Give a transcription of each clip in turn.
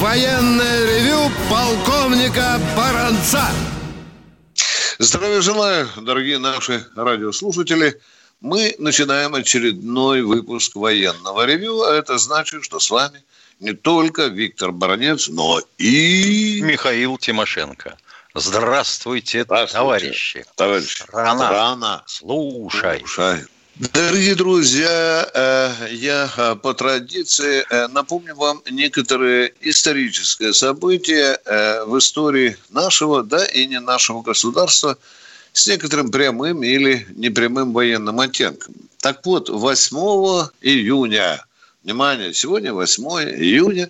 военное ревю полковника Баранца. Здравия желаю, дорогие наши радиослушатели. Мы начинаем очередной выпуск военного ревю, а это значит, что с вами не только Виктор Баранец, но и... Михаил Тимошенко. Здравствуйте, Здравствуйте товарищи. Товарищ. Страна. Страна. Слушай. Слушай. Дорогие друзья, э, я э, по традиции э, напомню вам некоторые исторические события в истории нашего, да и не нашего государства с некоторым прямым или непрямым военным оттенком. Так вот, 8 июня, внимание, сегодня 8 июня,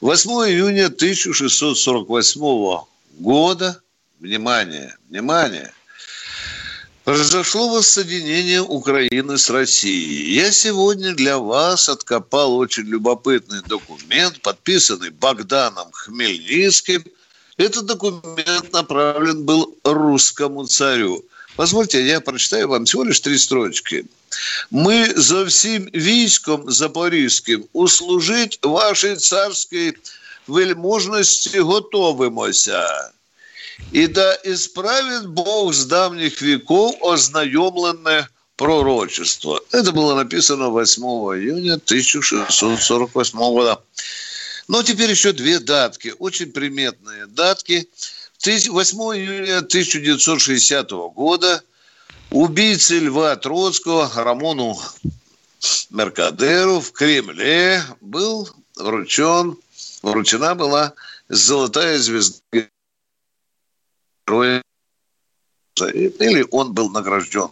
8 июня 1648 года, внимание, внимание – Произошло воссоединение Украины с Россией. Я сегодня для вас откопал очень любопытный документ, подписанный Богданом Хмельницким. Этот документ направлен был русскому царю. Позвольте, я прочитаю вам всего лишь три строчки. «Мы за всем військом запорізьким услужить вашей царской вельможности готовимося». И да исправит Бог с давних веков ознаемленное пророчество. Это было написано 8 июня 1648 года. Но теперь еще две датки, очень приметные датки. 8 июня 1960 года убийце Льва Троцкого Рамону Меркадеру в Кремле был вручен, вручена была золотая звезда или он был награжден.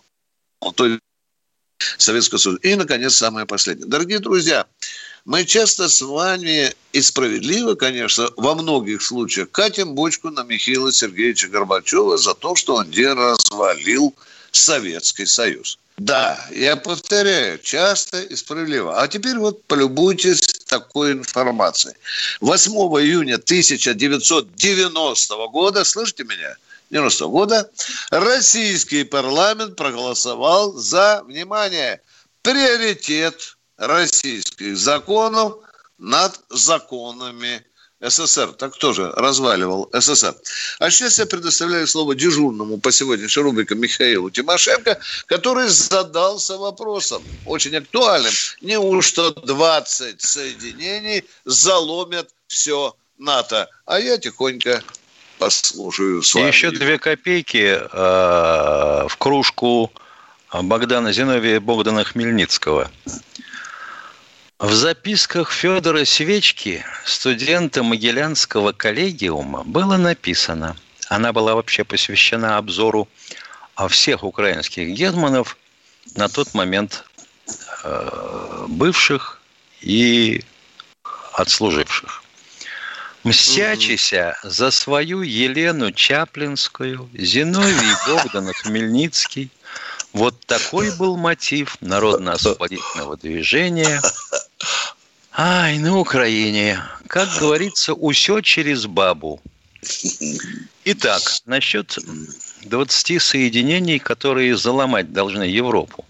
То есть Советского Союза. И, наконец, самое последнее. Дорогие друзья, мы часто с вами и справедливо, конечно, во многих случаях катим бочку на Михаила Сергеевича Горбачева за то, что он где развалил Советский Союз. Да, я повторяю, часто и справедливо. А теперь вот полюбуйтесь такой информацией. 8 июня 1990 года, слышите меня, 90 года, российский парламент проголосовал за, внимание, приоритет российских законов над законами СССР. Так тоже разваливал СССР. А сейчас я предоставляю слово дежурному по сегодняшней рубрике Михаилу Тимошенко, который задался вопросом, очень актуальным. Неужто 20 соединений заломят все НАТО? А я тихонько послушаю с вами. И еще две копейки э, в кружку Богдана Зиновия Богдана Хмельницкого. В записках Федора Свечки, студента Могилянского коллегиума, было написано, она была вообще посвящена обзору всех украинских гетманов на тот момент э, бывших и отслуживших. Мстячися за свою Елену Чаплинскую, Зиновий Богдан Хмельницкий. Вот такой был мотив народно-освободительного движения – Ай, на Украине. Как говорится, усё через бабу. Итак, насчет 20 соединений, которые заломать должны Европу.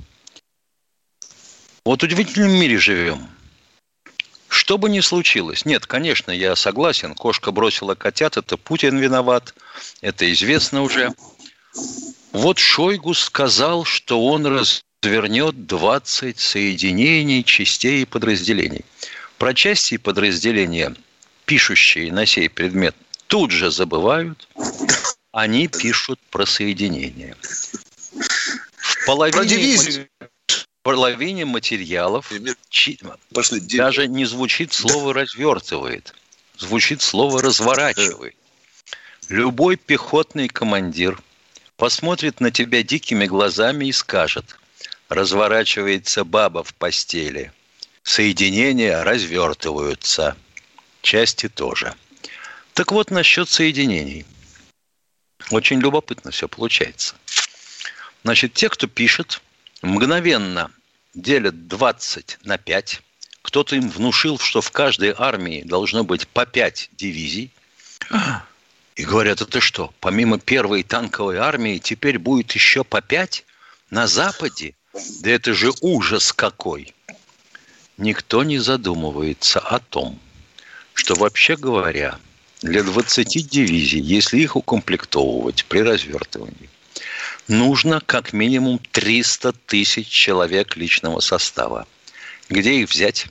Вот в удивительном мире живем. Что бы ни случилось, нет, конечно, я согласен, кошка бросила котят, это Путин виноват, это известно уже. Вот Шойгу сказал, что он раз развернет 20 соединений, частей и подразделений. Про части и подразделения, пишущие на сей предмет, тут же забывают, они пишут про соединения. В половине, в половине материалов Пошли, даже не звучит слово «развертывает», звучит слово «разворачивает». Любой пехотный командир посмотрит на тебя дикими глазами и скажет – разворачивается баба в постели. Соединения развертываются. Части тоже. Так вот, насчет соединений. Очень любопытно все получается. Значит, те, кто пишет, мгновенно делят 20 на 5. Кто-то им внушил, что в каждой армии должно быть по 5 дивизий. И говорят, это что, помимо первой танковой армии теперь будет еще по 5 на Западе? Да это же ужас какой! Никто не задумывается о том, что вообще говоря, для 20 дивизий, если их укомплектовывать при развертывании, нужно как минимум 300 тысяч человек личного состава. Где их взять?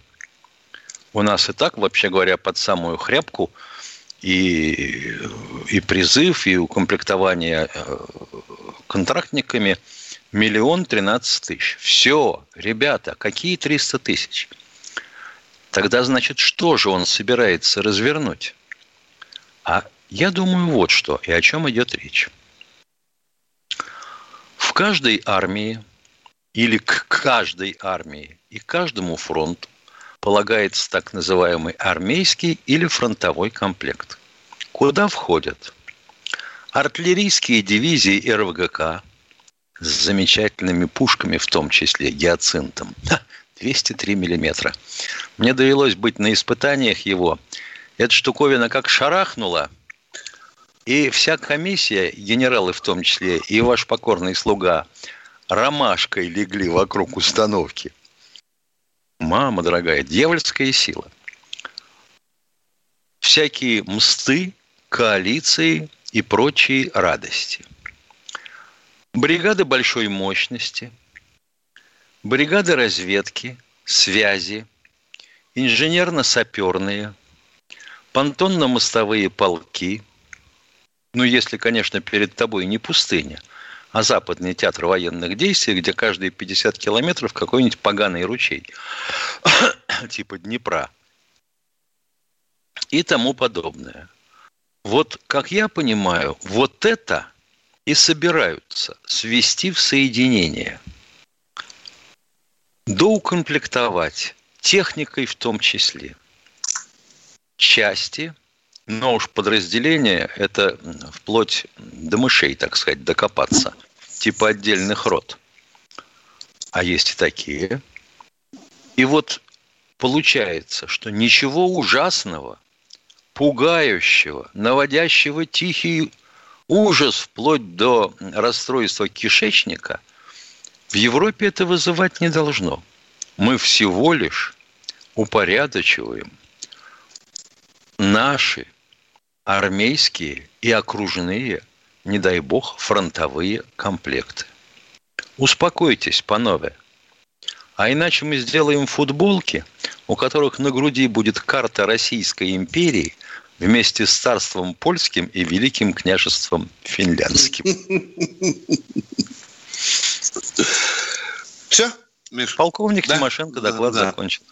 У нас и так, вообще говоря, под самую хряпку и, и призыв, и укомплектование э, контрактниками миллион тринадцать тысяч. Все, ребята, какие 300 тысяч? Тогда, значит, что же он собирается развернуть? А я думаю, вот что и о чем идет речь. В каждой армии или к каждой армии и каждому фронту полагается так называемый армейский или фронтовой комплект. Куда входят артиллерийские дивизии РВГК с замечательными пушками, в том числе гиацинтом, 203 миллиметра. Мне довелось быть на испытаниях его. Эта штуковина как шарахнула – и вся комиссия, генералы в том числе, и ваш покорный слуга, ромашкой легли вокруг установки. Мама дорогая, дьявольская сила. Всякие мсты, коалиции и прочие радости. Бригады большой мощности, бригады разведки, связи, инженерно-саперные, понтонно-мостовые полки – ну, если, конечно, перед тобой не пустыня, а западный театр военных действий, где каждые 50 километров какой-нибудь поганый ручей, типа Днепра и тому подобное. Вот, как я понимаю, вот это и собираются свести в соединение, доукомплектовать техникой в том числе, части – но уж подразделение – это вплоть до мышей, так сказать, докопаться. Типа отдельных рот. А есть и такие. И вот получается, что ничего ужасного, пугающего, наводящего тихий ужас вплоть до расстройства кишечника в Европе это вызывать не должно. Мы всего лишь упорядочиваем наши армейские и окружные, не дай бог, фронтовые комплекты. Успокойтесь, панове. А иначе мы сделаем футболки, у которых на груди будет карта Российской империи вместе с царством польским и великим княжеством финляндским. Все? Миш? Полковник да? Тимошенко доклад да, закончил.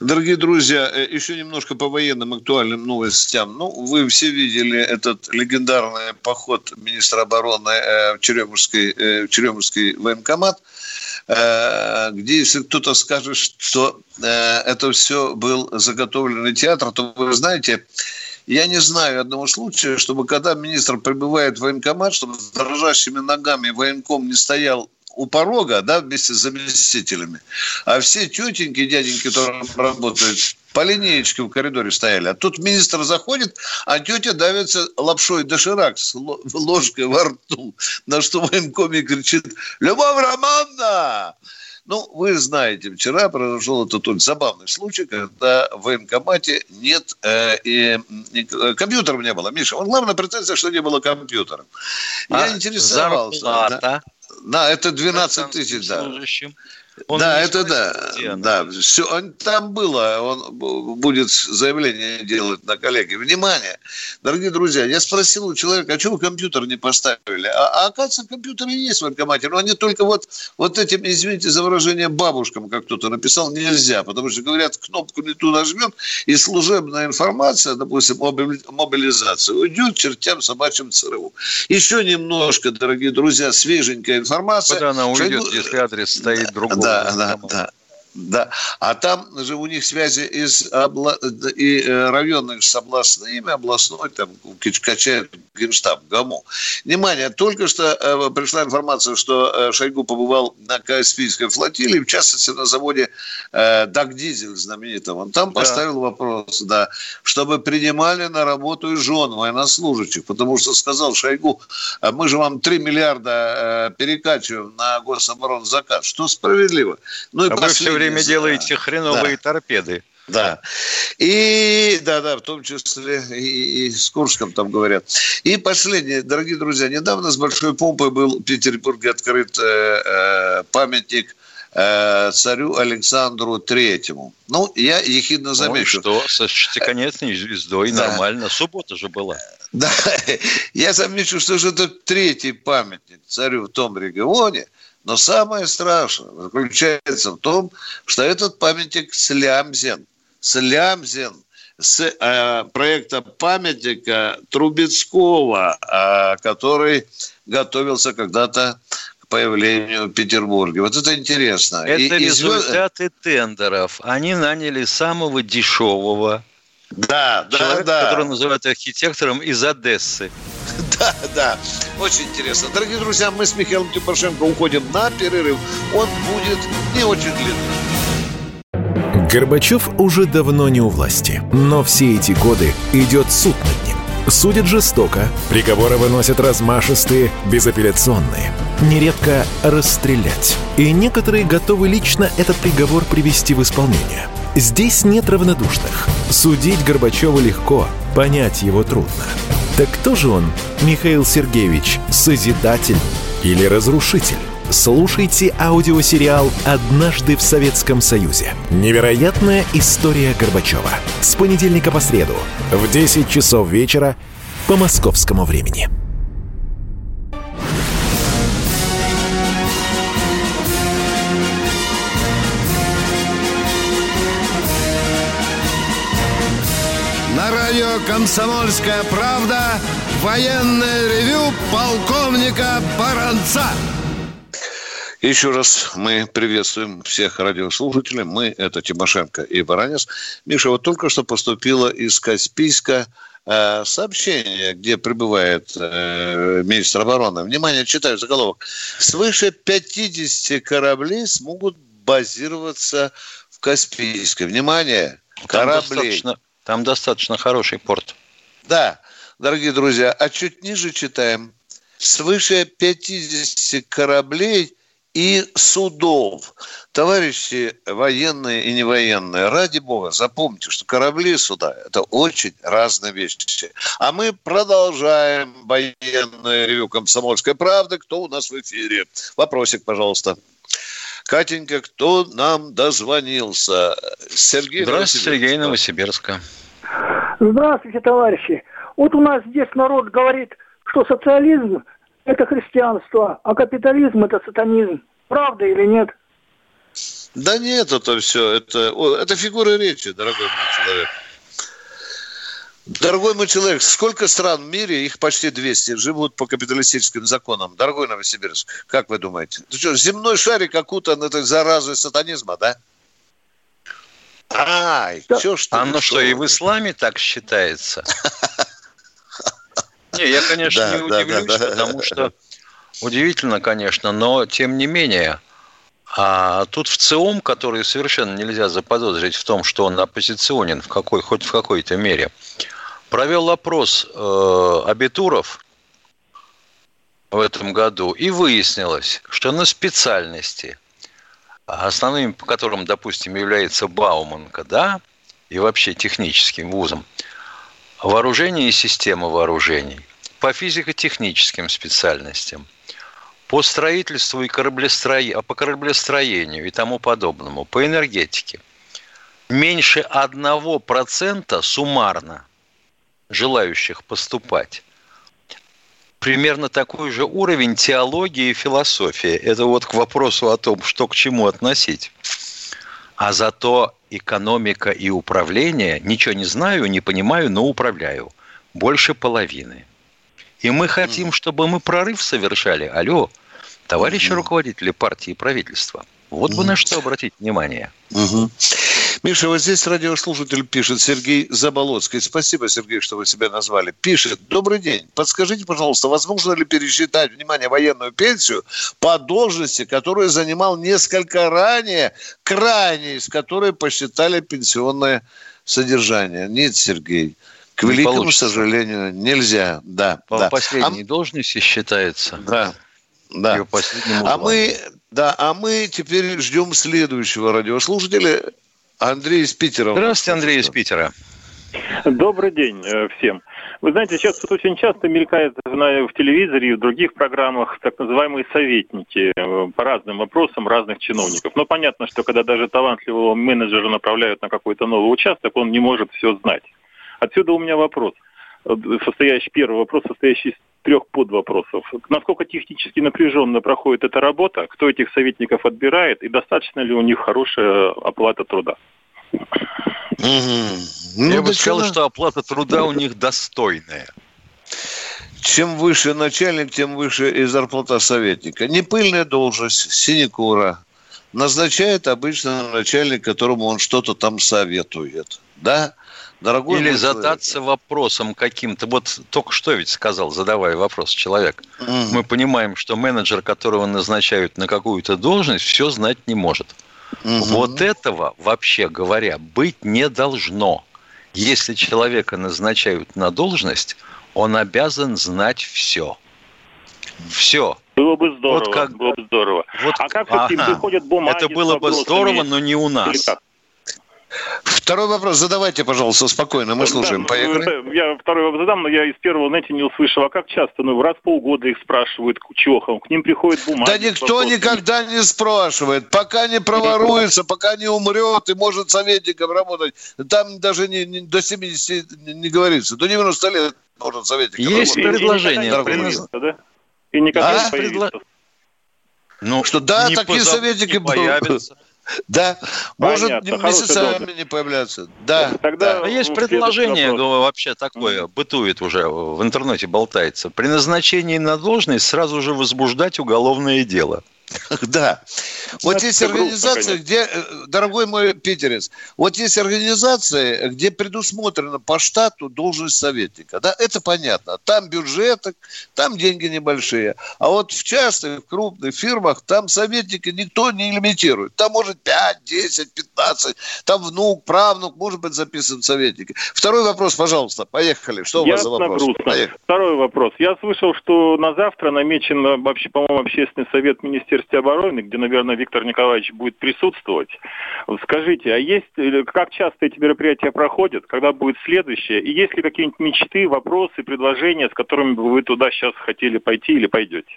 Дорогие друзья, э, еще немножко по военным актуальным новостям. Ну, вы все видели этот легендарный поход министра обороны э, в Черемушский, э, в Черемушский военкомат, где, если кто-то скажет, что это все был заготовленный театр, то вы знаете, я не знаю одного случая, чтобы когда министр прибывает в военкомат, чтобы с дрожащими ногами военком не стоял у порога, да, вместе с заместителями. А все тетеньки, дяденьки, которые работают, по линеечке в коридоре стояли. А тут министр заходит, а тетя давится лапшой доширак с ложкой во рту. На что военкоме кричит «Любовь Романовна!» Ну, вы знаете, вчера произошел этот вот забавный случай, когда в военкомате нет, э, и, и, компьютеров не было. Миша, он главная претензия, что не было компьютеров. Я а интересовался. Зарплата. Да, да, это 12 тысяч, да. Он да, это да. да. Все, он, там было, он будет заявление делать на коллеги. Внимание, дорогие друзья, я спросил у человека, а что вы компьютер не поставили? А, а оказывается, компьютеры есть в военкомате, но они только вот, вот этим, извините за выражение, бабушкам, как кто-то написал, нельзя, потому что, говорят, кнопку не ту нажмет, и служебная информация, допустим, мобилизация, уйдет чертям собачьим ЦРУ. Еще немножко, дорогие друзья, свеженькая информация. Куда она уйдет, Шойгу... если адрес стоит другой? Да, да, да. Да, а там же у них связи из обла... и э, районных с областными, областной, там, Кичкача, Генштаб, ГАМО. Внимание, только что э, пришла информация, что э, Шойгу побывал на Каспийской флотилии, в частности, на заводе э, Дагдизель знаменитом. Он там да. поставил вопрос, да, чтобы принимали на работу и жен военнослужащих, потому что сказал Шойгу, «А мы же вам 3 миллиарда э, перекачиваем на гособоронзаказ, что справедливо. Ну и а все время делаете хреновые да. торпеды. Да. И, да, да, в том числе и, и с Курском там говорят. И последнее, дорогие друзья, недавно с большой помпой был в Петербурге открыт э, э, памятник э, царю Александру Третьему. Ну, я ехидно замечу. Ну, что, со шестиконечной звездой да. нормально. Суббота же была. Да, я замечу, что же это третий памятник царю в том регионе – но самое страшное заключается в том, что этот памятник слямзен. Слямзен с э, проекта памятника Трубецкого, э, который готовился когда-то к появлению в Петербурге. Вот это интересно. Это и, результаты и... тендеров. Они наняли самого дешевого да, да, человека, да. который называют архитектором из Одессы. Да, да, очень интересно. Дорогие друзья, мы с Михаилом Тимошенко уходим на перерыв. Он будет не очень длинный. Горбачев уже давно не у власти, но все эти годы идет суд над ним. Судят жестоко, приговоры выносят размашистые, безапелляционные. Нередко расстрелять. И некоторые готовы лично этот приговор привести в исполнение. Здесь нет равнодушных. Судить Горбачева легко, понять его трудно. Так кто же он, Михаил Сергеевич, созидатель или разрушитель? Слушайте аудиосериал «Однажды в Советском Союзе». Невероятная история Горбачева. С понедельника по среду в 10 часов вечера по московскому времени. Радио «Комсомольская правда» военное ревю полковника Баранца. Еще раз мы приветствуем всех радиослушателей. Мы – это Тимошенко и Баранец. Миша, вот только что поступило из Каспийска э, сообщение, где прибывает э, министр обороны. Внимание, читаю заголовок. Свыше 50 кораблей смогут базироваться в Каспийске. Внимание, кораблей. Там там достаточно хороший порт. Да, дорогие друзья, а чуть ниже читаем. Свыше 50 кораблей и судов. Товарищи военные и невоенные, ради бога, запомните, что корабли и суда – это очень разные вещи. А мы продолжаем военное ревю «Комсомольской правды». Кто у нас в эфире? Вопросик, пожалуйста. Катенька, кто нам дозвонился? Сергей Здравствуйте, Сергей Новосибирска. Здравствуйте, товарищи. Вот у нас здесь народ говорит, что социализм – это христианство, а капитализм – это сатанизм. Правда или нет? Да нет, это все, это, это фигура речи, дорогой мой человек. Дорогой мой человек, сколько стран в мире, их почти 200, живут по капиталистическим законам? Дорогой Новосибирск, как вы думаете? Ты что, земной шарик окутан этой заразой сатанизма, да? Ай, да. что что? Оно что, и в исламе так считается? Не, я, конечно, не удивлюсь, потому что удивительно, конечно, но тем не менее, а тут в ЦИОМ, который совершенно нельзя заподозрить в том, что он оппозиционен в какой, хоть в какой-то мере, провел опрос э, абитуров в этом году, и выяснилось, что на специальности, основными по которым, допустим, является Бауманка, да, и вообще техническим вузом, вооружение и система вооружений, по физико-техническим специальностям, по строительству и кораблестроению, по кораблестроению и тому подобному, по энергетике, меньше 1% суммарно желающих поступать. Примерно такой же уровень теологии и философии. Это вот к вопросу о том, что к чему относить. А зато экономика и управление, ничего не знаю, не понимаю, но управляю. Больше половины. И мы хотим, чтобы мы прорыв совершали. Алло, товарищи руководители партии и правительства. Вот бы на что обратить внимание. Угу. Миша, вот здесь радиослушатель пишет, Сергей Заболоцкий. Спасибо, Сергей, что вы себя назвали. Пишет, добрый день. Подскажите, пожалуйста, возможно ли пересчитать, внимание, военную пенсию по должности, которую занимал несколько ранее, крайне, из которой посчитали пенсионное содержание? Нет, Сергей. К великому получится. сожалению, нельзя. Да, по да. последней а... должности считается. Да. Да. А мы, да, а мы теперь ждем следующего радиослушателя. Андрей из Питера. Здравствуйте, Андрей из Питера. Добрый день э, всем. Вы знаете, сейчас тут очень часто мелькает в телевизоре и в других программах так называемые советники э, по разным вопросам разных чиновников. Но понятно, что когда даже талантливого менеджера направляют на какой-то новый участок, он не может все знать. Отсюда у меня вопрос, состоящий, первый вопрос, состоящий из трех подвопросов. Насколько технически напряженно проходит эта работа, кто этих советников отбирает и достаточно ли у них хорошая оплата труда? Ну, Я бы сказал, что оплата труда у них достойная. Чем выше начальник, тем выше и зарплата советника. Не пыльная должность, синекура. Назначает обычно начальник, которому он что-то там советует. Да? Дорогой Или задаться человек. вопросом каким-то. Вот только что ведь сказал, задавая вопрос человек. Mm. Мы понимаем, что менеджер, которого назначают на какую-то должность, все знать не может. Mm-hmm. Вот этого, вообще говоря, быть не должно. Если человека назначают на должность, он обязан знать все. Все. Было бы здорово. Вот как... Было бы здорово. Вот... А как ага. приходят бумаги? Это было бы здорово, но не у нас. Второй вопрос задавайте, пожалуйста, спокойно, мы слушаем. Да, Поехали. Я второй вопрос задам, но я из первого, знаете, не услышал. А как часто? Ну, раз в полгода их спрашивают к чехам, к ним приходит бумага. Да никто никогда не спрашивает. Пока не проворуется, пока не умрет и может советником работать. Там даже не, не, до 70 не говорится. До 90 лет может советником Есть работать. предложение. И никогда не появится. Ну, что да, такие советники появятся. Да, может месяцами не появляться. Да, Тогда да. Есть предложение вообще такое, бытует уже, в интернете болтается. При назначении на должность сразу же возбуждать уголовное дело. Да. Вот есть организации, где, э, дорогой мой питерец, вот есть организации, где предусмотрено по штату должность советника. Да, это понятно. Там бюджеты, там деньги небольшие. А вот в частных, крупных фирмах там советника никто не лимитирует. Там может 5, 10, 15, там внук, правнук, может быть записан советник. Второй вопрос, пожалуйста, поехали. Что у вас за вопрос? Грустно. Второй вопрос. Я слышал, что на завтра намечен, вообще, по-моему, общественный совет Министерства Министерстве обороны, где, наверное, Виктор Николаевич будет присутствовать. Скажите, а есть, как часто эти мероприятия проходят, когда будет следующее, и есть ли какие-нибудь мечты, вопросы, предложения, с которыми бы вы туда сейчас хотели пойти или пойдете?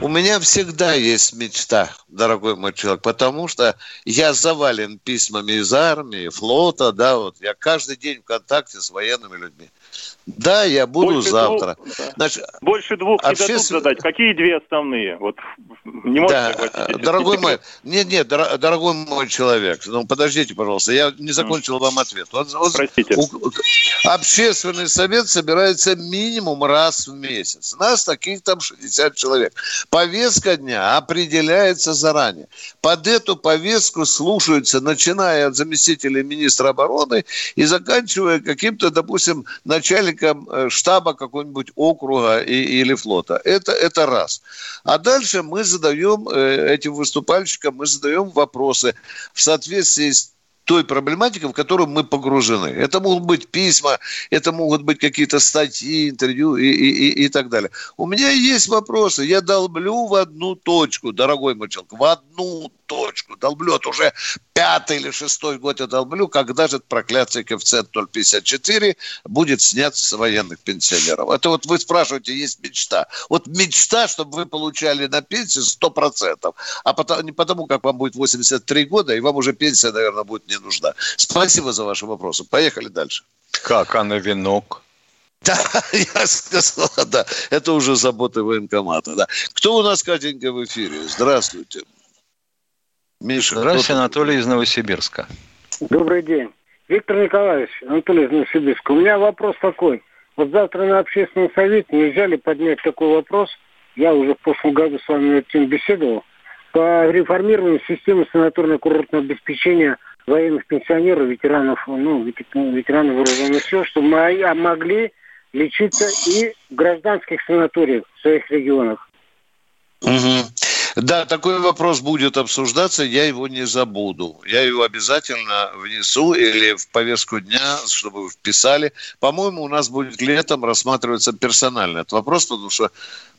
У меня всегда есть мечта, дорогой мой человек, потому что я завален письмами из армии, флота, да, вот я каждый день в контакте с военными людьми. Да, я буду Больше завтра. Двух, Значит, Больше двух обществен... не дадут задать. Какие две основные? Вот не можете да, Дорогой мой, нет, нет, дорогой мой человек, ну подождите, пожалуйста, я не закончил вам ответ. Вот, вот, Простите. У, общественный совет собирается минимум раз в месяц. Нас таких там 60 человек. Повестка дня определяется заранее. Под эту повестку слушаются, начиная от заместителя министра обороны и заканчивая каким-то, допустим, начальником э, штаба какого-нибудь округа и, или флота. Это, это раз. А дальше мы задаем э, этим выступальщикам, мы задаем вопросы в соответствии с той проблематикой, в которую мы погружены. Это могут быть письма, это могут быть какие-то статьи, интервью и, и, и, и так далее. У меня есть вопросы. Я долблю в одну точку, дорогой мой в одну точку. Долблю, это уже пятый или шестой год я долблю, когда же этот проклятый коэффициент 0,54 будет снят с военных пенсионеров. Это вот вы спрашиваете, есть мечта. Вот мечта, чтобы вы получали на пенсию 100%, а потом, не потому, как вам будет 83 года, и вам уже пенсия, наверное, будет не нужна. Спасибо за ваши вопросы. Поехали дальше. Как, а на венок? Да, я сказал, да. Это уже заботы военкомата. Да. Кто у нас, Катенька, в эфире? Здравствуйте. Миша. Здравствуйте, Анатолий из Новосибирска. Добрый день. Виктор Николаевич, Анатолий из Новосибирска. У меня вопрос такой. Вот завтра на общественном совете нельзя ли поднять такой вопрос? Я уже в прошлом году с вами над этим беседовал. по реформированию системы санаторно-курортного обеспечения военных пенсионеров, ветеранов, ну, ветеранов вооруженных сил, чтобы мы могли лечиться и в гражданских санаториях в своих регионах. Угу. Да, такой вопрос будет обсуждаться, я его не забуду. Я его обязательно внесу или в повестку дня, чтобы вписали. По-моему, у нас будет летом рассматриваться персонально этот вопрос, потому что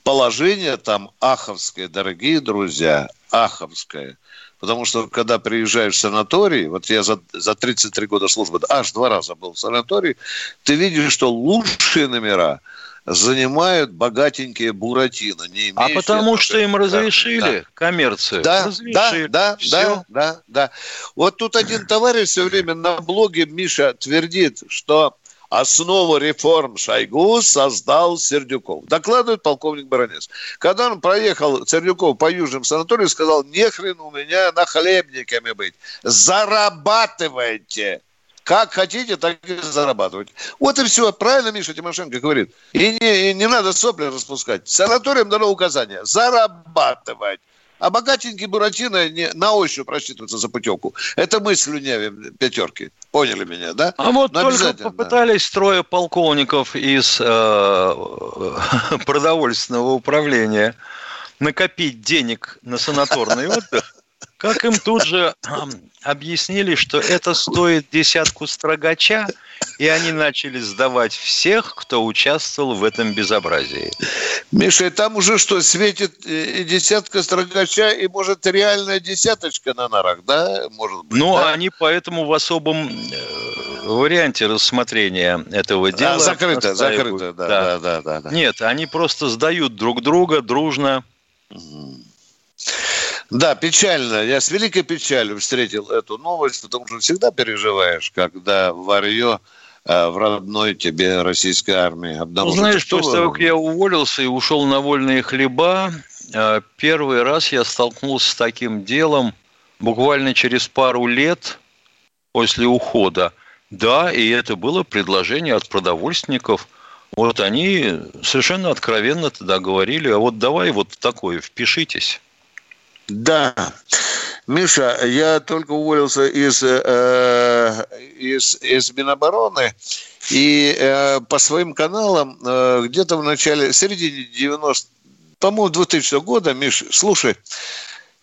положение там аховское, дорогие друзья, аховское. Потому что, когда приезжаешь в санаторий, вот я за, за 33 года службы аж два раза был в санатории, ты видишь, что лучшие номера – занимают богатенькие Буратино, не А потому что им разрешили да. коммерцию. Да, разрешили. да, да, да, да, да. Вот тут один товарищ все время на блоге Миша твердит, что основу реформ Шойгу создал Сердюков. Докладывает полковник Баранец. Когда он проехал Сердюков по южным санаториям, сказал, не хрен у меня на хлебниками быть. Зарабатывайте. Как хотите, так и зарабатывать. Вот и все. Правильно Миша Тимошенко говорит. И не, и не надо сопли распускать. Санаториям дано указание. Зарабатывать. А богатенький Буратино не, на ощупь рассчитывается за путевку. Это мы слюнявим пятерки. Поняли меня, да? А вот Но только попытались трое полковников из э, продовольственного управления накопить денег на санаторный отдых. Как им тут же объяснили, что это стоит десятку строгача, и они начали сдавать всех, кто участвовал в этом безобразии. Миша, там уже что, светит э, десятка строгача и, может, реальная десяточка на нарах, да? Может быть, ну, да? они поэтому в особом э, варианте рассмотрения этого дела... А, закрыто, закрыто, да, да. Да, да, да. Нет, они просто сдают друг друга дружно. Да, печально. Я с великой печалью встретил эту новость, потому что всегда переживаешь, когда варье э, в родной тебе российской армии обнаружили. Ну, знаешь, после того, как я уволился и ушел на вольные хлеба, э, первый раз я столкнулся с таким делом буквально через пару лет после ухода. Да, и это было предложение от продовольственников. Вот они совершенно откровенно тогда говорили, а вот давай вот такое, впишитесь. Да. Миша, я только уволился из, э, из, из Минобороны, и э, по своим каналам э, где-то в начале, в середине 90 по-моему, 2000 года, Миш, слушай,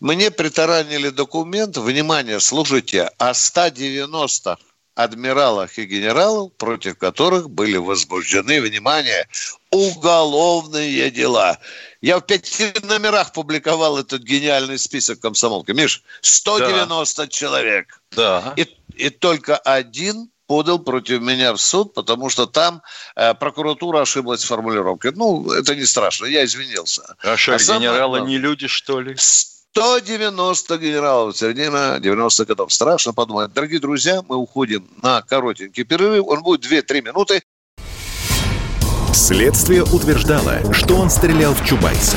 мне притаранили документ, внимание, слушайте, о 190 адмиралах и генералов, против которых были возбуждены, внимание, уголовные дела. Я в пяти номерах публиковал этот гениальный список комсомолки. Миш, 190 да. человек. Да. И, и только один подал против меня в суд, потому что там э, прокуратура ошиблась в формулировке. Ну, это не страшно, я извинился. А что, а генералы самое... не люди, что ли? 190 генералов середине 90 годов. Страшно подумать. Дорогие друзья, мы уходим на коротенький перерыв. Он будет 2-3 минуты. Следствие утверждало, что он стрелял в Чубайса.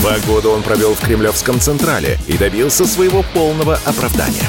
Два года он провел в Кремлевском Централе и добился своего полного оправдания.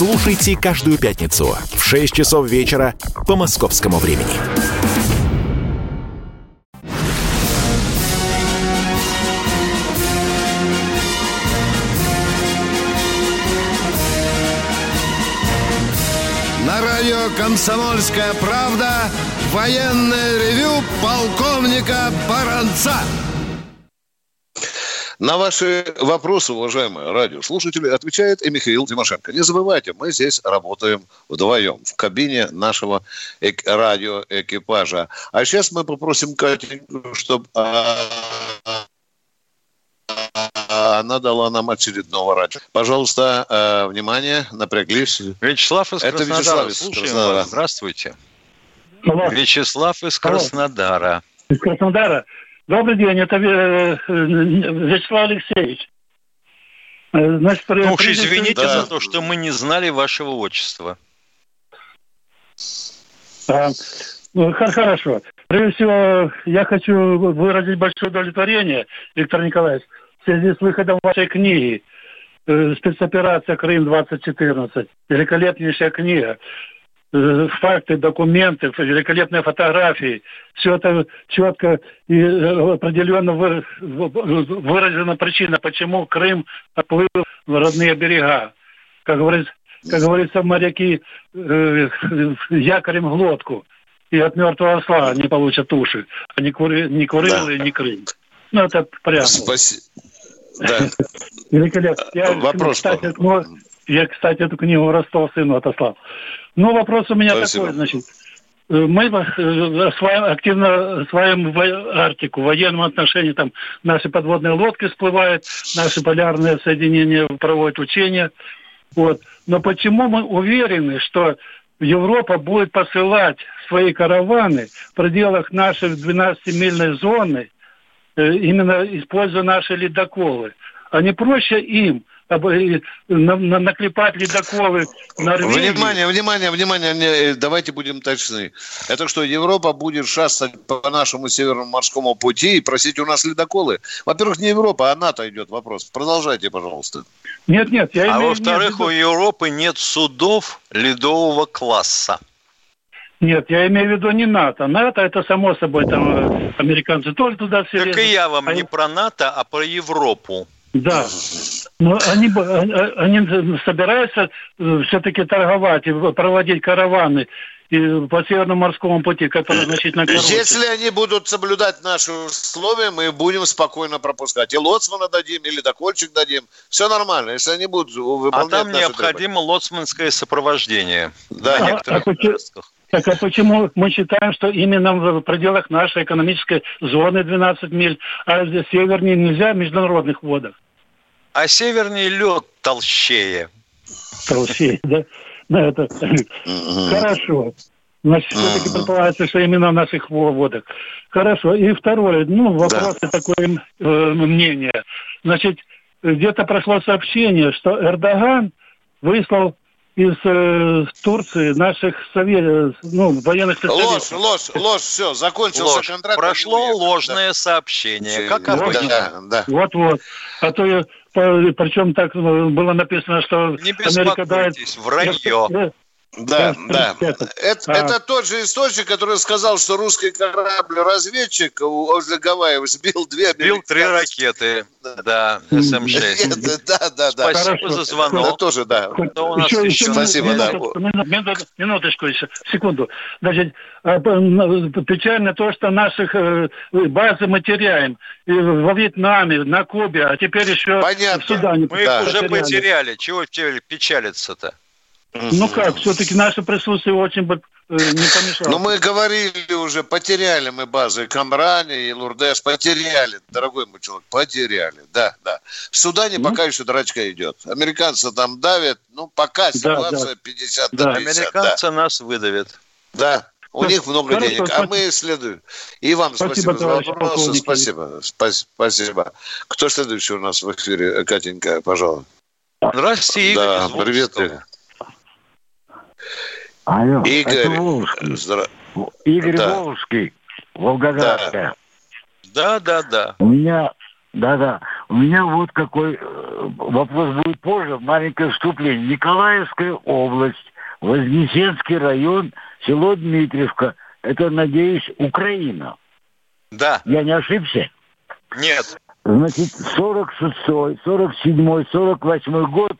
Слушайте каждую пятницу в 6 часов вечера по московскому времени. На радио «Комсомольская правда» военное ревю полковника Баранца. На ваши вопросы, уважаемые радиослушатели, отвечает и Михаил Тимошенко. Не забывайте, мы здесь работаем вдвоем в кабине нашего эк- радиоэкипажа. А сейчас мы попросим Катеньку, чтобы а, она дала нам очередного радио. Пожалуйста, э, внимание, напряглись. Вячеслав из Это Краснодара. Вячеслав из Краснодара. Здравствуйте. Алло. Вячеслав из Краснодара. Алло. Из Краснодара. Добрый день, это э, Вячеслав Алексеевич. Э, значит, ну уж извините да. за то, что мы не знали вашего отчества. А, ну, хорошо. Прежде всего, я хочу выразить большое удовлетворение, Виктор Николаевич, в связи с выходом вашей книги э, «Спецоперация Крым-2014». Великолепнейшая книга. Э, факты, документы, великолепные фотографии. Все это четко и э, определенно выражена причина, почему Крым оплыл в родные берега. Как говорится, как говорится, моряки э, якорем в лодку. И от мертвого осла не получат уши. А не, кури, не Курилы, да. не Крым. Ну, это прямо. Спасибо. Да. Великолепно. Я, Вопрос. Кстати, я, кстати, эту книгу Ростов сыну отослал. Ну, вопрос у меня Спасибо. такой, значит. Мы э, осваиваем, активно осваиваем Арктику, в военном отношении там наши подводные лодки всплывают, наши полярные соединения проводят учения. Вот. Но почему мы уверены, что Европа будет посылать свои караваны в пределах нашей 12-мильной зоны, э, именно используя наши ледоколы? А не проще им наклепать ледоколы Норвегии. Внимание, внимание, внимание, давайте будем точны. Это что, Европа будет шастать по нашему северному морскому пути и просить у нас ледоколы? Во-первых, не Европа, а НАТО идет вопрос. Продолжайте, пожалуйста. Нет, нет, я А во-вторых, у Европы нет судов ледового класса. Нет, я имею в виду не НАТО. НАТО это само собой там э, американцы тоже туда все. Так лезут. и я вам а не про НАТО, а про Европу. Да. Но они, они собираются э, все-таки торговать и проводить караваны и по Северному морскому пути, который значительно короче. Если они будут соблюдать наши условия, мы будем спокойно пропускать. И лоцмана дадим, или докольчик дадим. Все нормально, если они будут выполнять А там необходимо требования. лоцманское сопровождение. Да. На некоторых а, а, так а почему мы считаем, что именно в пределах нашей экономической зоны 12 миль, а севернее нельзя в международных водах? А севернее лед толщее. Толщее, да? Да, это хорошо. Значит, все-таки предполагается, что именно в наших водах. Хорошо. И второе, ну, вопрос да. такое э, мнение. Значит, где-то прошло сообщение, что Эрдоган выслал из э, Турции наших совет, ну, военных специалистов. Ложь, ложь, ложь, все, закончился ложь. контракт. Прошло ложное да. сообщение, как обычно. Да, да. Вот-вот. А то я, причем так ну, было написано, что Не Америка дает... вранье. Да, да. Это, а... это тот же источник, который сказал, что русский корабль-разведчик возле Гавайев сбил две Сбил три ракеты, да, СМ-6. Да, да, да. Спасибо за звонок. Это тоже, да. у нас еще, еще, Спасибо, да. Минуточку еще, секунду. Значит, а, печально то, что наших э, базы мы теряем. Во Вьетнаме, на Кубе, а теперь еще Понятно. в Судане. Мы их уже потеряли. Чего печалиться-то? Ну как, все-таки наше присутствие очень бы э, не помешало. Ну мы говорили уже, потеряли мы базы Камрани и Лурдес, потеряли, дорогой мой человек, потеряли, да, да. В Судане ну? пока еще драчка идет. Американцы там давят, ну пока ситуация да, да. 50 да. 50. Американцы да. нас выдавят. Да, у них много Хорошо, денег, спасибо. а мы следуем. И вам спасибо, спасибо за вопрос. Спасибо, спасибо. Кто следующий у нас в эфире? Катенька, пожалуйста. Здравствуйте, Игорь. Да, привет. Алло, Игорь, это Волжский. Здра... Игорь да. Волжский, Волгоградская. Да, да, да. У меня, да, да. У меня вот какой э, вопрос будет позже. Маленькое вступление. Николаевская область, Вознесенский район, село Дмитриевка. Это, надеюсь, Украина. Да. Я не ошибся? Нет. Значит, 46-й, 47-й, 48-й год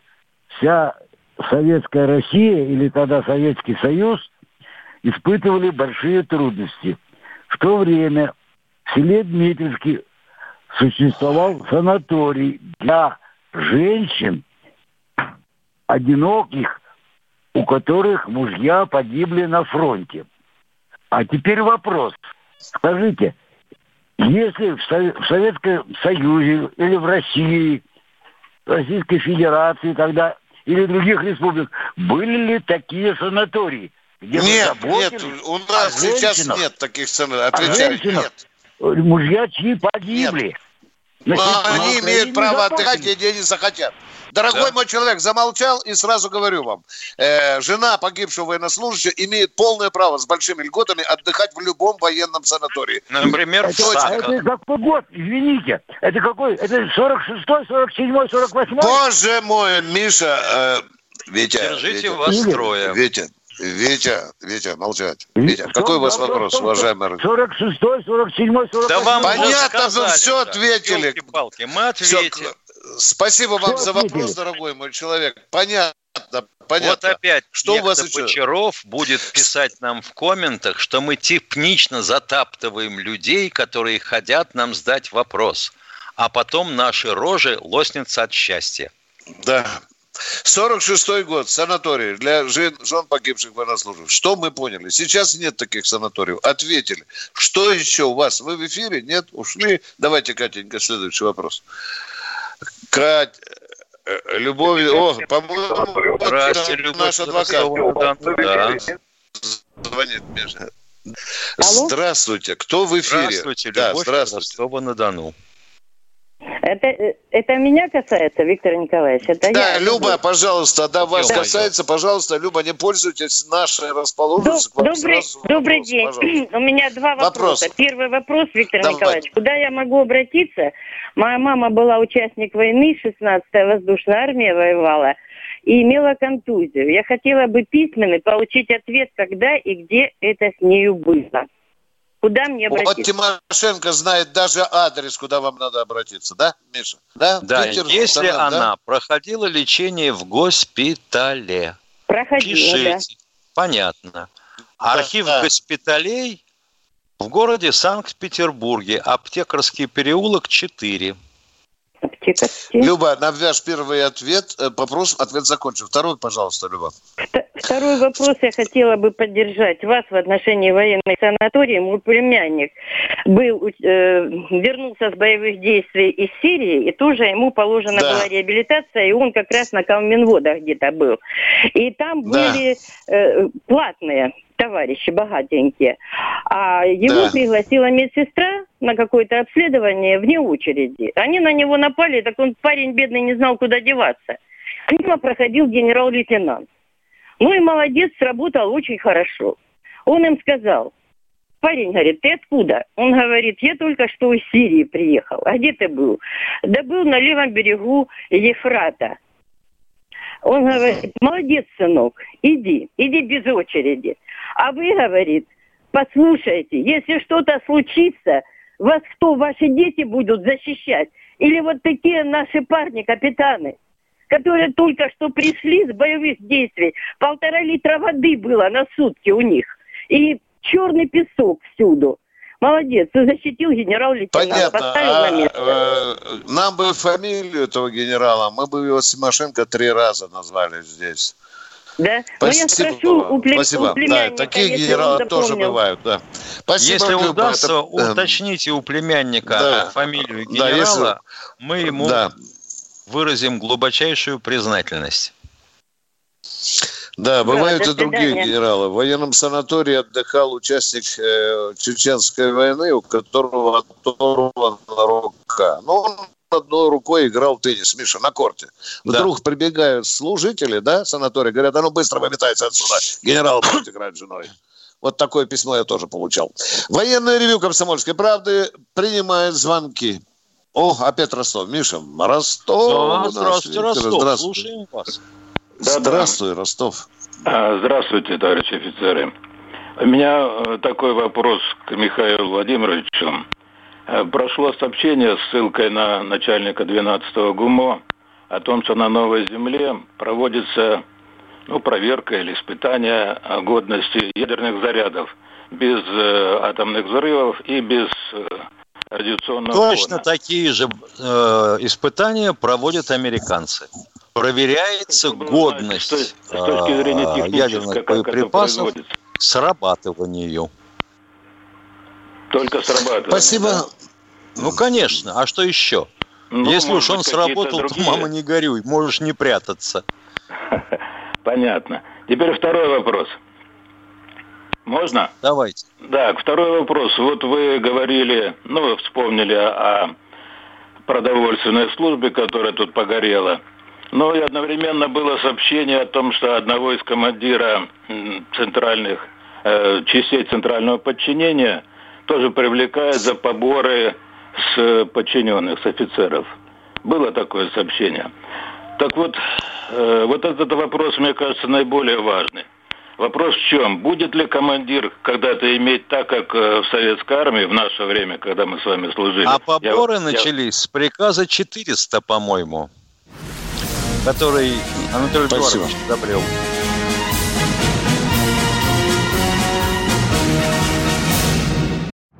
вся Советская Россия или тогда Советский Союз испытывали большие трудности. В то время в селе Дмитриевске существовал санаторий для женщин, одиноких, у которых мужья погибли на фронте. А теперь вопрос. Скажите, если в Советском Союзе или в России, Российской Федерации, когда или других республик, были ли такие санатории? Где нет, нет, у нас сейчас нет таких санаторий. Отвечаю, нет. Мужья чьи погибли. Нет. Значит, они имеют право отдыхать, где они захотят. Дорогой да. мой человек, замолчал и сразу говорю вам, э, жена погибшего военнослужащего имеет полное право с большими льготами отдыхать в любом военном санатории. Например, это, в Это какой год, извините? Это какой? Это 46-й, 47-й, 48-й? Боже мой, Миша, э, Витя. Держите Витя, вас строя. Витя, Витя, Витя, молчать. Витя, Что, какой у вас вопрос, уважаемый? 46-й, 47-й, 48-й. Да вам Понятно, вы все ответили. Палки, мы ответили. Спасибо вам за вопрос, дорогой мой человек. Понятно. Понятно. Вот опять что у вас Почаров будет писать нам в комментах, что мы технично затаптываем людей, которые хотят нам сдать вопрос, а потом наши рожи лоснятся от счастья. Да, 46-й год, санаторий для жен, жен погибших военнослужащих. Что мы поняли? Сейчас нет таких санаториев. Ответили. Что еще у вас? Вы в эфире? Нет? Ушли? Давайте, Катенька, следующий вопрос. Кать, э, Любовь, о, по-моему, Здравствуйте, наш адвокат. Да. Звонит Миша. Здравствуйте, кто в эфире? Здравствуйте, да, здравствуйте. Ростова-на-Дону. Это, это меня касается, Виктор Николаевич? Это да, я. Люба, пожалуйста, да, вас да. касается, пожалуйста, Люба, не пользуйтесь нашей расположенностью. Добрый, добрый день. Пожалуйста. У меня два вопроса. Вопрос. Первый вопрос, Виктор Давай. Николаевич. Куда я могу обратиться? Моя мама была участник войны, 16-я воздушная армия воевала и имела контузию. Я хотела бы письменный получить ответ, когда и где это с нею было. Куда мне обратиться? Вот Тимошенко знает даже адрес, куда вам надо обратиться, да, Миша? Да, да Питер, если Таран, она да? проходила лечение в госпитале. Проходила, Пишите. Да. Понятно. Архив да. госпиталей в городе Санкт-Петербурге, Аптекарский переулок 4 аптекарский. Люба, навяжь первый ответ. Э, вопрос, ответ закончен. Второй, пожалуйста, Люба. Второй вопрос я хотела бы поддержать вас в отношении военных санаториев. Мой племянник был, э, вернулся с боевых действий из Сирии, и тоже ему положена да. была реабилитация, и он как раз на Калминводах где-то был. И там да. были э, платные товарищи богатенькие. А его да. пригласила медсестра на какое-то обследование вне очереди. Они на него напали, так он парень бедный не знал, куда деваться. Мимо проходил генерал-лейтенант. Ну и молодец, сработал очень хорошо. Он им сказал, парень говорит, ты откуда? Он говорит, я только что из Сирии приехал. А где ты был? Да был на левом берегу Ефрата. Он говорит, молодец, сынок, иди, иди без очереди. А вы, говорит, послушайте, если что-то случится, вас кто, ваши дети будут защищать? Или вот такие наши парни, капитаны, которые только что пришли с боевых действий, полтора литра воды было на сутки у них, и черный песок всюду. Молодец, ты защитил генерал-лейтенанта, Понятно. поставил а, на место. Э, нам бы фамилию этого генерала, мы бы его Симошенко три раза назвали здесь. Да? Спасибо, Но я спрошу у, плем... Спасибо. у племянника, да, такие генералы тоже бывают, да. Спасибо, если Люба, удастся, это... Эм, уточните у племянника да. фамилию генерала, да, если... мы ему да. Выразим глубочайшую признательность. Да, бывают да, и другие генералы. В военном санатории отдыхал участник э, чеченской войны, у которого оторвана рука. Но он одной рукой играл в теннис, Миша, на корте. Вдруг да. прибегают служители, да, санатория, говорят, а ну быстро выметайся отсюда, генерал будет играть с женой. Вот такое письмо я тоже получал. Военное ревю Комсомольской правды принимает звонки. О, опять Ростов. Миша, Ростов. Да, здравствуйте, Ростов. Здравствуй. Слушаем вас. Да, Здравствуй, да. Ростов. А, здравствуйте, товарищи офицеры. У меня э, такой вопрос к Михаилу Владимировичу. Э, прошло сообщение с ссылкой на начальника 12-го ГУМО о том, что на Новой Земле проводится ну, проверка или испытание годности ядерных зарядов без э, атомных взрывов и без э, радиационного Точно фона. такие же э, испытания проводят американцы проверяется годность с, с точки зрения а, ядерных боеприпасов срабатыванию. Только срабатывание. Спасибо. Да? Ну, конечно. А что еще? Ну, Если уж он сработал, другие... то, мама, не горюй, можешь не прятаться. Понятно. Теперь второй вопрос. Можно? Давайте. Да, второй вопрос. Вот вы говорили, ну, вы вспомнили о продовольственной службе, которая тут погорела. Но и одновременно было сообщение о том, что одного из командира центральных э, частей центрального подчинения тоже привлекают за поборы с подчиненных, с офицеров. Было такое сообщение. Так вот, э, вот этот вопрос, мне кажется, наиболее важный. Вопрос в чем? Будет ли командир когда-то иметь так, как э, в советской армии в наше время, когда мы с вами служили? А поборы я, начались я... с приказа 400, по-моему, который Анатолий Спасибо. Эдуардович одобрил.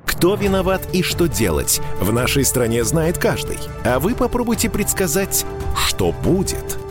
Кто виноват и что делать, в нашей стране знает каждый. А вы попробуйте предсказать, что будет –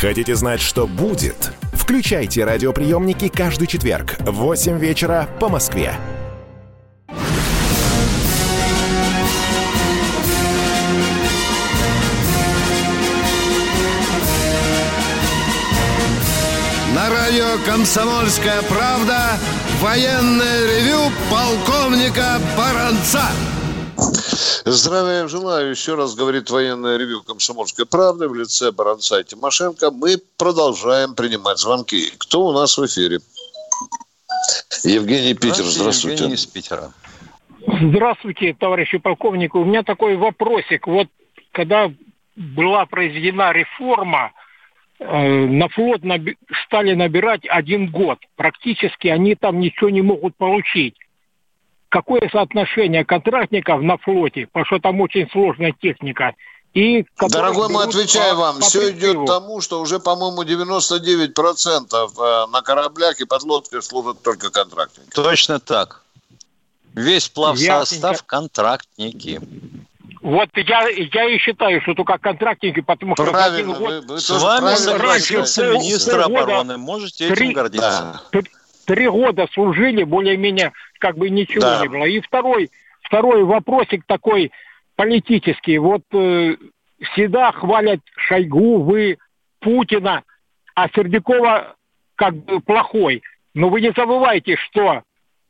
Хотите знать, что будет? Включайте радиоприемники каждый четверг в 8 вечера по Москве. На радио «Комсомольская правда» военное ревю полковника Баранца. Здравия желаю. Еще раз говорит военное ревю «Комсомольской правды» в лице Баранца и Тимошенко. Мы продолжаем принимать звонки. Кто у нас в эфире? Евгений Питер, здравствуйте. Евгений из Питера. Здравствуйте, товарищи полковники. У меня такой вопросик. Вот когда была произведена реформа, э, на флот наби- стали набирать один год. Практически они там ничего не могут получить какое соотношение контрактников на флоте, потому что там очень сложная техника, и Дорогой, мы отвечаем по, вам, по все идет к тому, что уже, по-моему, 99% э, на кораблях и под лодкой служат только контрактники. Точно так. Весь плавсостав – контрактники. Вот я, я и считаю, что только контрактники, потому что правильно, один год... Вы, вы С вами согласился министр обороны, можете этим гордиться. Да три года служили, более-менее как бы ничего да. не было. И второй, второй вопросик такой политический. Вот э, всегда хвалят Шойгу, вы, Путина, а Сердюкова как бы плохой. Но вы не забывайте, что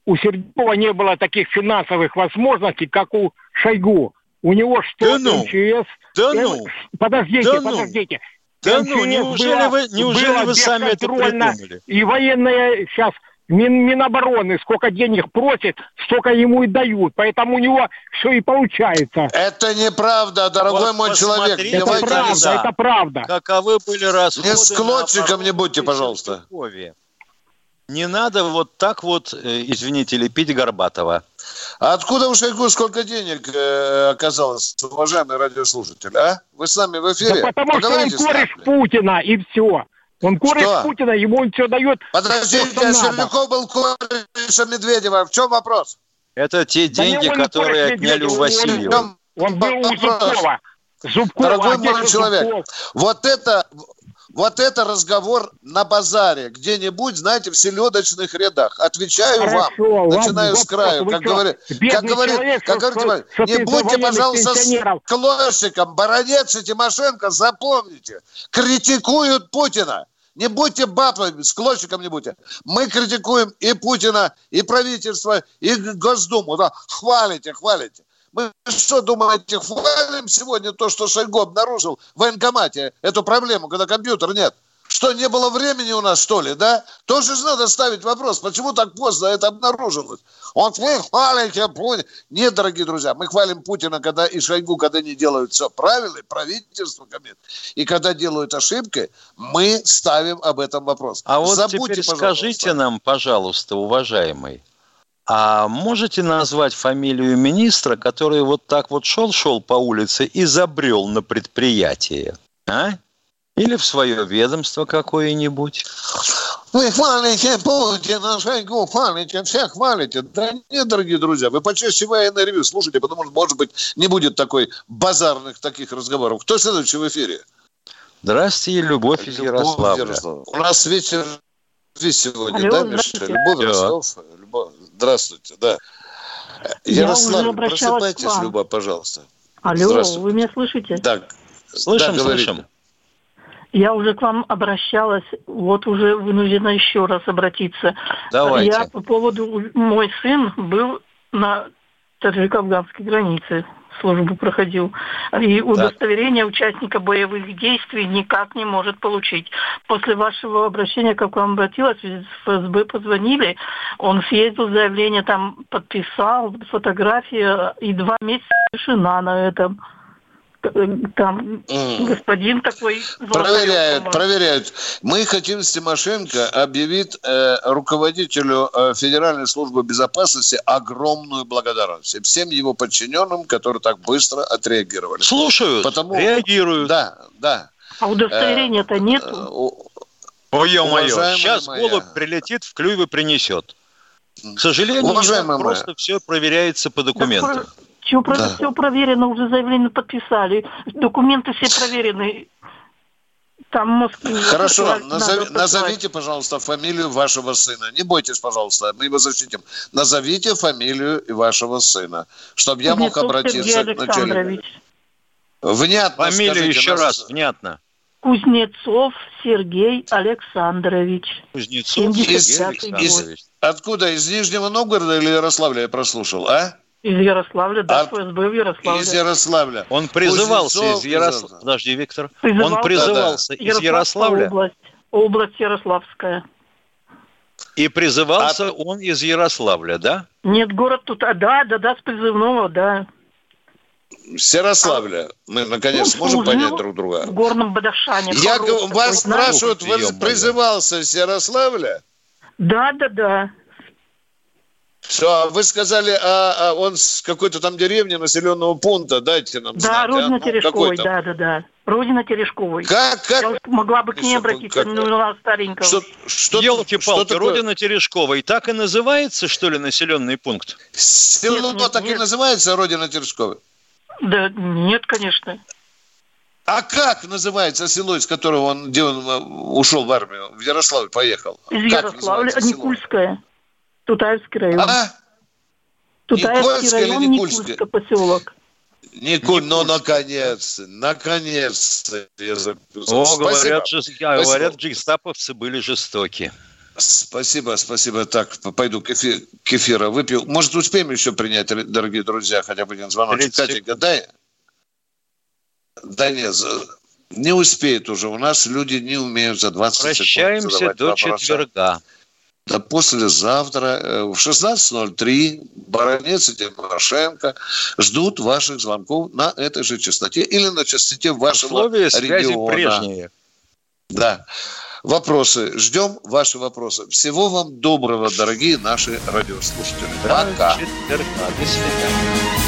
у Сердюкова не было таких финансовых возможностей, как у Шойгу. У него что да ну, МЧС... Да ну! Подождите, да ну. подождите. Да МЧС ну, неужели было, вы, неужели вы сами это придумали? И военная сейчас Мин, Минобороны сколько денег просит, столько ему и дают. Поэтому у него все и получается. Это неправда, дорогой вот мой человек. Это правда, за. это правда. Каковы были расходы Не с клочиком не будьте, пожалуйста. Не надо вот так вот, э, извините, лепить Горбатова. А откуда у Шойгу сколько денег э, оказалось, уважаемый радиослушатель, а? Вы сами в эфире? Да потому Поговорите что он кореш Путина, и все. Он кореш что? Путина, ему он все дает. Подождите, а Сердюков был корешем Медведева. В чем вопрос? Это те деньги, да которые отняли у Васильева. Он, он был у Зубкова. Зубкова. Дорогой мой человек, Зубков. вот это, вот это разговор на базаре, где-нибудь, знаете, в селедочных рядах. Отвечаю Хорошо, вам, начинаю с краю. Как, говорит, как говорит, человек, как что, говорит, что, не будьте, пожалуйста, с клоссиком. Баранец и Тимошенко, запомните, критикуют Путина. Не будьте бабами, с клочиком не будьте. Мы критикуем и Путина, и правительство, и Госдуму. Да, хвалите, хвалите. Мы что, думаете, хвалим сегодня то, что Шойгу обнаружил в военкомате, эту проблему, когда компьютер нет? Что, не было времени у нас, что ли, да? Тоже же надо ставить вопрос, почему так поздно это обнаружилось? Вот вы хвалите Путина. Нет, дорогие друзья, мы хвалим Путина, когда и Шойгу, когда не делают все правильно, и правительство комит. И когда делают ошибки, мы ставим об этом вопрос. А вот Забудьте, теперь пожалуйста. скажите нам, пожалуйста, уважаемый, а можете назвать фамилию министра, который вот так вот шел-шел по улице и забрел на предприятие? А? Или в свое ведомство какое-нибудь? Вы хвалите Путина, Шойгу хвалите, всех хвалите. Да нет, дорогие друзья, вы почаще военное ревю слушайте, потому что, может быть, не будет такой базарных таких разговоров. Кто следующий в эфире? Здравствуйте, Любовь из Ярославля. У нас вечер сегодня, Алло, да, Миша? Любовь. Любовь. Здравствуйте, да. Я Ярослав, уже обращалась к просыпайтесь. Люба, пожалуйста. Алло, вы меня слышите? Да, Слышим, да, говорите. слышим. Я уже к вам обращалась, вот уже вынуждена еще раз обратиться. Давайте. Я по поводу... Мой сын был на таджико-афганской границе, службу проходил. И удостоверение участника боевых действий никак не может получить. После вашего обращения, как к вам обратилась, в ФСБ позвонили, он съездил, заявление там подписал, фотография, и два месяца тишина на этом. Там М. господин такой... Проверяют, проверяют. Мы хотим с Тимошенко объявить э, руководителю э, Федеральной службы безопасности огромную благодарность. И всем его подчиненным, которые так быстро отреагировали. Слушают, Потому... реагируют. Да, да. А удостоверения-то нету. Ой, ё-моё, Уважаемая сейчас моя. голубь прилетит, в клюве принесет. К сожалению, Уважаемая моя. просто все проверяется по документам. Все, Да. все проверено, уже заявление подписали. Документы все проверены. Там мозг... Хорошо, надо назови- назовите, пожалуйста, фамилию вашего сына. Не бойтесь, пожалуйста, мы его защитим. Назовите фамилию вашего сына, чтобы я мог Кузнецов обратиться Сергей к начальнику. Александрович. Внятно Фамилию скажите, еще нас- раз, внятно. Кузнецов Сергей Александрович. Кузнецов 75-й Сергей. Александрович. Откуда? Из Нижнего Новгорода или Ярославля я прослушал, а? Из Ярославля, да, А- ФСБ в Ярославле. Из Ярославля. Он призывался Кузнецов из Ярославля. Ярослав- Подожди, Виктор. Призывался. Он призывался из Ярославская Ярославля область. Область Ярославская. и А призывался он из Ярославля, да? Нет, город тут... А, да, да, да, с призывного, да. С Ярославля. Мы, наконец, Он можем служил понять друг друга. В горном Бадахшане. Я, вас такой, спрашивают, вы призывался с Ярославля? Да, да, да. Все, а вы сказали, а, а он с какой-то там деревни, населенного пункта, дайте нам Да, знать, а? Родина Ну, Терешковой, да, да, да. Родина Терешковой. Как, как? Я могла бы к ней обратиться, но она старенькая. Что, что, Елки-палки, что родина Терешкова. И так и называется, что ли, населенный пункт? Село Нет, нет, так и нет. называется, Родина Терешковой? Да, нет, конечно. А как называется село, из которого он, где он э, ушел в армию, в Ярославль поехал? Из Ярославля? Никульская. Тутаевский район. А? Тутаевский Никольская или район? Никульская поселок. Николь, ну, наконец, наконец я записал. О, Спасибо. говорят, же, Спасибо. говорят, гестаповцы были жестоки. Спасибо, спасибо. Так, пойду кефи- кефира выпью. Может, успеем еще принять, дорогие друзья, хотя бы один звоночек. 30 Катенька, дай. Да нет, не успеет уже. У нас люди не умеют за 20 секунд Прощаемся задавать до вопросы. четверга. Да послезавтра э, в 16.03 Баранец и Тимошенко ждут ваших звонков на этой же частоте или на частоте вашего Условия региона. прежние. Да. Вопросы. Ждем ваши вопросы. Всего вам доброго, дорогие наши радиослушатели. Пока. До свидания.